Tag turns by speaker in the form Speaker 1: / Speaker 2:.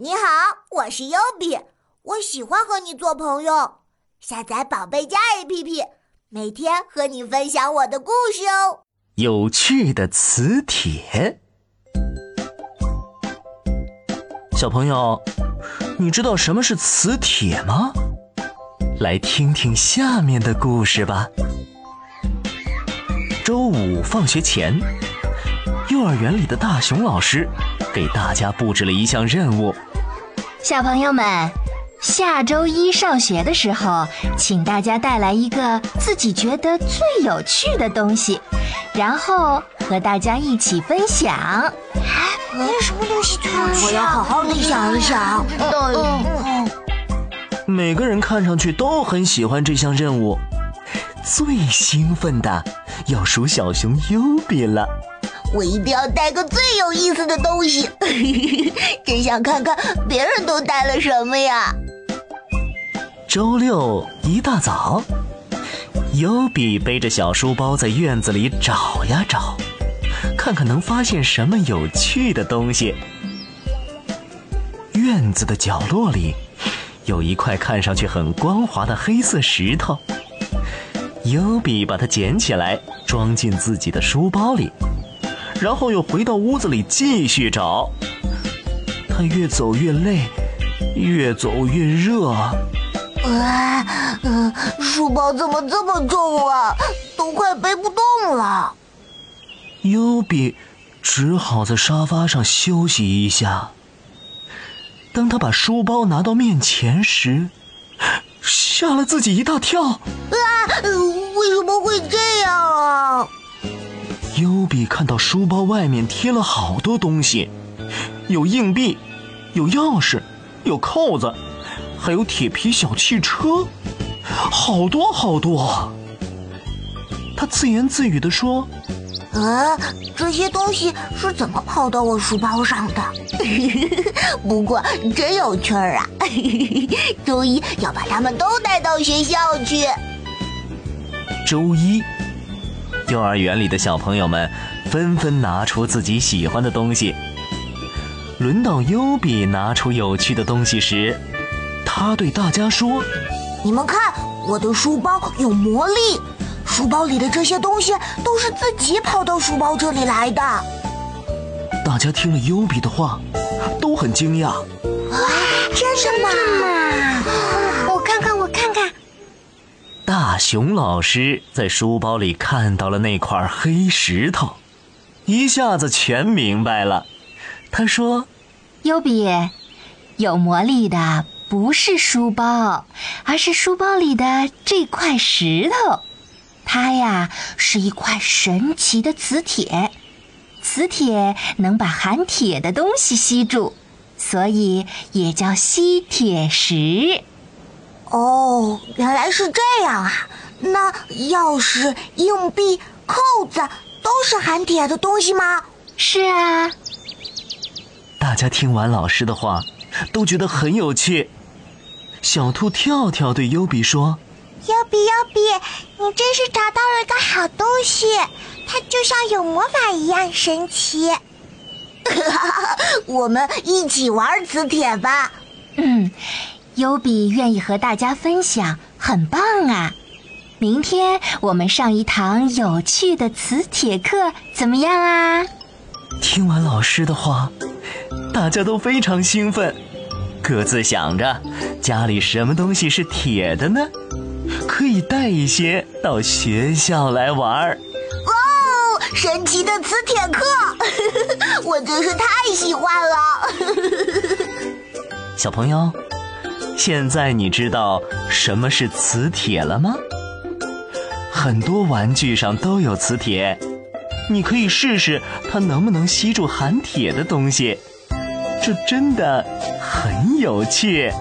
Speaker 1: 你好，我是优比，我喜欢和你做朋友。下载宝贝家 APP，每天和你分享我的故事哦。
Speaker 2: 有趣的磁铁，小朋友，你知道什么是磁铁吗？来听听下面的故事吧。周五放学前，幼儿园里的大熊老师给大家布置了一项任务。
Speaker 3: 小朋友们，下周一上学的时候，请大家带来一个自己觉得最有趣的东西，然后和大家一起分享。
Speaker 1: 哎，有什么东西最有趣？我要好好的想一想。嗯
Speaker 2: 嗯。每个人看上去都很喜欢这项任务，最兴奋的要数小熊优比了。
Speaker 1: 我一定要带个最有意思的东西，真想看看别人都带了什么呀！
Speaker 2: 周六一大早，优比背着小书包在院子里找呀找，看看能发现什么有趣的东西。院子的角落里有一块看上去很光滑的黑色石头，优比把它捡起来，装进自己的书包里。然后又回到屋子里继续找，他越走越累，越走越热。啊，
Speaker 1: 嗯，书包怎么这么重啊？都快背不动了。
Speaker 2: 优比只好在沙发上休息一下。当他把书包拿到面前时，吓了自己一大跳。啊，
Speaker 1: 为什么会这样
Speaker 2: 比看到书包外面贴了好多东西，有硬币，有钥匙，有扣子，还有铁皮小汽车，好多好多。他自言自语地说：“
Speaker 1: 啊，这些东西是怎么跑到我书包上的？不过真有趣儿啊！周一要把它们都带到学校去。”
Speaker 2: 周一。幼儿园里的小朋友们纷纷拿出自己喜欢的东西。轮到优比拿出有趣的东西时，他对大家说：“
Speaker 1: 你们看，我的书包有魔力，书包里的这些东西都是自己跑到书包这里来的。”
Speaker 2: 大家听了优比的话，都很惊讶。
Speaker 1: 啊，真的吗？
Speaker 2: 熊老师在书包里看到了那块黑石头，一下子全明白了。他说：“
Speaker 3: 优比，有魔力的不是书包，而是书包里的这块石头。它呀是一块神奇的磁铁，磁铁能把含铁的东西吸住，所以也叫吸铁石。”
Speaker 1: 哦，原来是这样啊！那钥匙、硬币、扣子都是含铁的东西吗？
Speaker 3: 是啊。
Speaker 2: 大家听完老师的话，都觉得很有趣。小兔跳跳对优比说：“
Speaker 4: 优比，优比，你真是找到了个好东西，它就像有魔法一样神奇。”
Speaker 1: 我们一起玩磁铁吧。
Speaker 3: 嗯。优比愿意和大家分享，很棒啊！明天我们上一堂有趣的磁铁课，怎么样啊？
Speaker 2: 听完老师的话，大家都非常兴奋，各自想着家里什么东西是铁的呢？可以带一些到学校来玩儿。
Speaker 1: 哦，神奇的磁铁课，我真是太喜欢了！
Speaker 2: 小朋友。现在你知道什么是磁铁了吗？很多玩具上都有磁铁，你可以试试它能不能吸住含铁的东西，这真的很有趣。